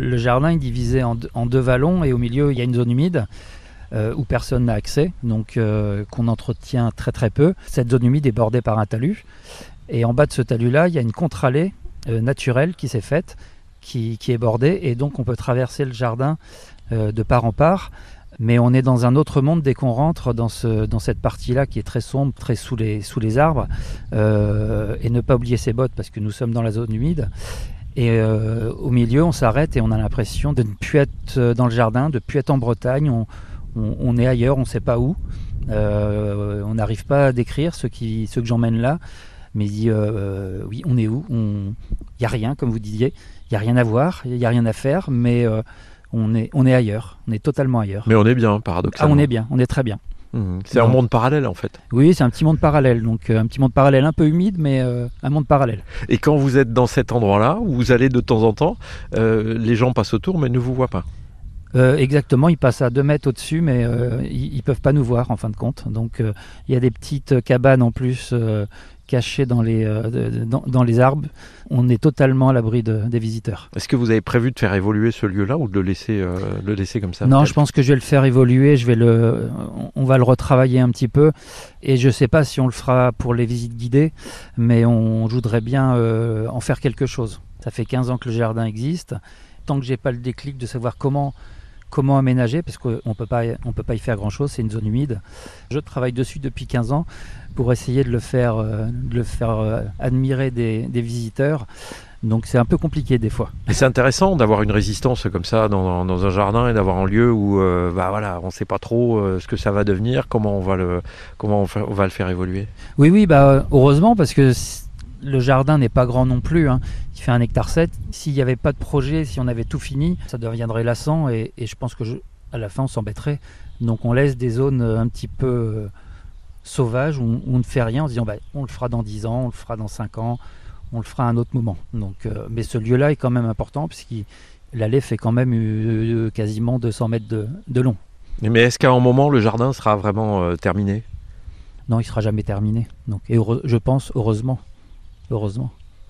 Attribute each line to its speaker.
Speaker 1: Le jardin est divisé en deux, vallons et au milieu il y a une zone humide euh, où personne n'a accès, donc euh, qu'on entretient très très peu. Cette zone humide est bordée par un talus et en bas de ce talus-là il y a une contre-allée euh, naturelle qui s'est faite, qui, est bordée et donc on peut traverser le jardin de part en part. Mais on est dans un autre monde dès qu'on rentre dans, ce, dans cette partie-là qui est très sombre, très sous les, sous les arbres. Et ne pas oublier ses bottes parce que nous sommes dans la zone humide. Et euh, au milieu, on s'arrête et on a l'impression de ne plus être euh, dans le jardin, de ne plus être en Bretagne. On, on- on est ailleurs, on ne sait pas où. Euh, on n'arrive pas à décrire ce, qui, ce que j'emmène là. Mais euh, oui, on est où? Il n'y a rien, comme vous disiez. Il n'y a rien à voir, il n'y a rien à faire, mais on, est, on est ailleurs. On est totalement ailleurs.
Speaker 2: Mais on est bien,
Speaker 1: Ah,
Speaker 2: paradoxalement.
Speaker 1: on est bien, on est très bien.
Speaker 2: Mhm. C'est un monde parallèle en fait.
Speaker 1: Oui, c'est un petit monde parallèle. Donc euh, un petit monde parallèle un peu humide, mais euh, un monde parallèle.
Speaker 2: Et quand vous êtes dans cet endroit-là, où vous allez de temps en temps, euh, les gens passent autour mais ne vous voient pas.
Speaker 1: Euh, exactement, ils passent à 2 mètres au-dessus, mais euh, ils, ils peuvent pas nous voir en fin de compte. Donc euh, il y a des petites cabanes en plus cachées dans les, euh, dans, dans les arbres. On est totalement à l'abri de- des visiteurs.
Speaker 2: Est-ce que vous avez prévu de faire évoluer ce lieu-là ou de le laisser, euh, le laisser comme ça
Speaker 1: non, je pense que je vais le faire évoluer. Je vais le, on va le retravailler un petit peu. Et je sais pas si on le fera pour les visites guidées, mais on voudrait bien euh, en faire quelque chose. Ça fait 15 ans que le jardin existe. Tant que j'ai pas le déclic de savoir comment comment aménager, parce qu'on on peut pas y faire grand chose. C'est une zone humide. Je travaille dessus depuis 15 ans pour essayer de le faire euh, de le faire euh, admirer des, des visiteurs. Donc c'est un peu compliqué des fois.
Speaker 2: Et c'est intéressant d'avoir une résistance comme ça dans, dans un jardin et d'avoir un lieu où euh, bah voilà, on ne sait pas trop euh, ce que ça va devenir, comment on va le, comment on, on va le faire évoluer.
Speaker 1: Oui, oui, bah, heureusement, parce que le jardin n'est pas grand non plus. Hein. Il fait un hectare 7. S'il n'y avait pas de projet, si on avait tout fini, ça deviendrait lassant et, et je pense que je- à la fin, on s'embêterait. Donc on laisse des zones euh, un petit peu euh, sauvages où on, ne fait rien en se disant bah, on le fera dans 10 ans, on le fera dans 5 ans, on le fera à un autre moment. Donc, euh, mais ce lieu-là est quand même important puisque l'allée fait quand même euh, quasiment 200 mètres de, de long.
Speaker 2: Mais est-ce qu'à un moment le jardin sera vraiment euh, terminé?
Speaker 1: Non, il sera jamais terminé. Donc, et heureux- je pense heureusement. Heureusement.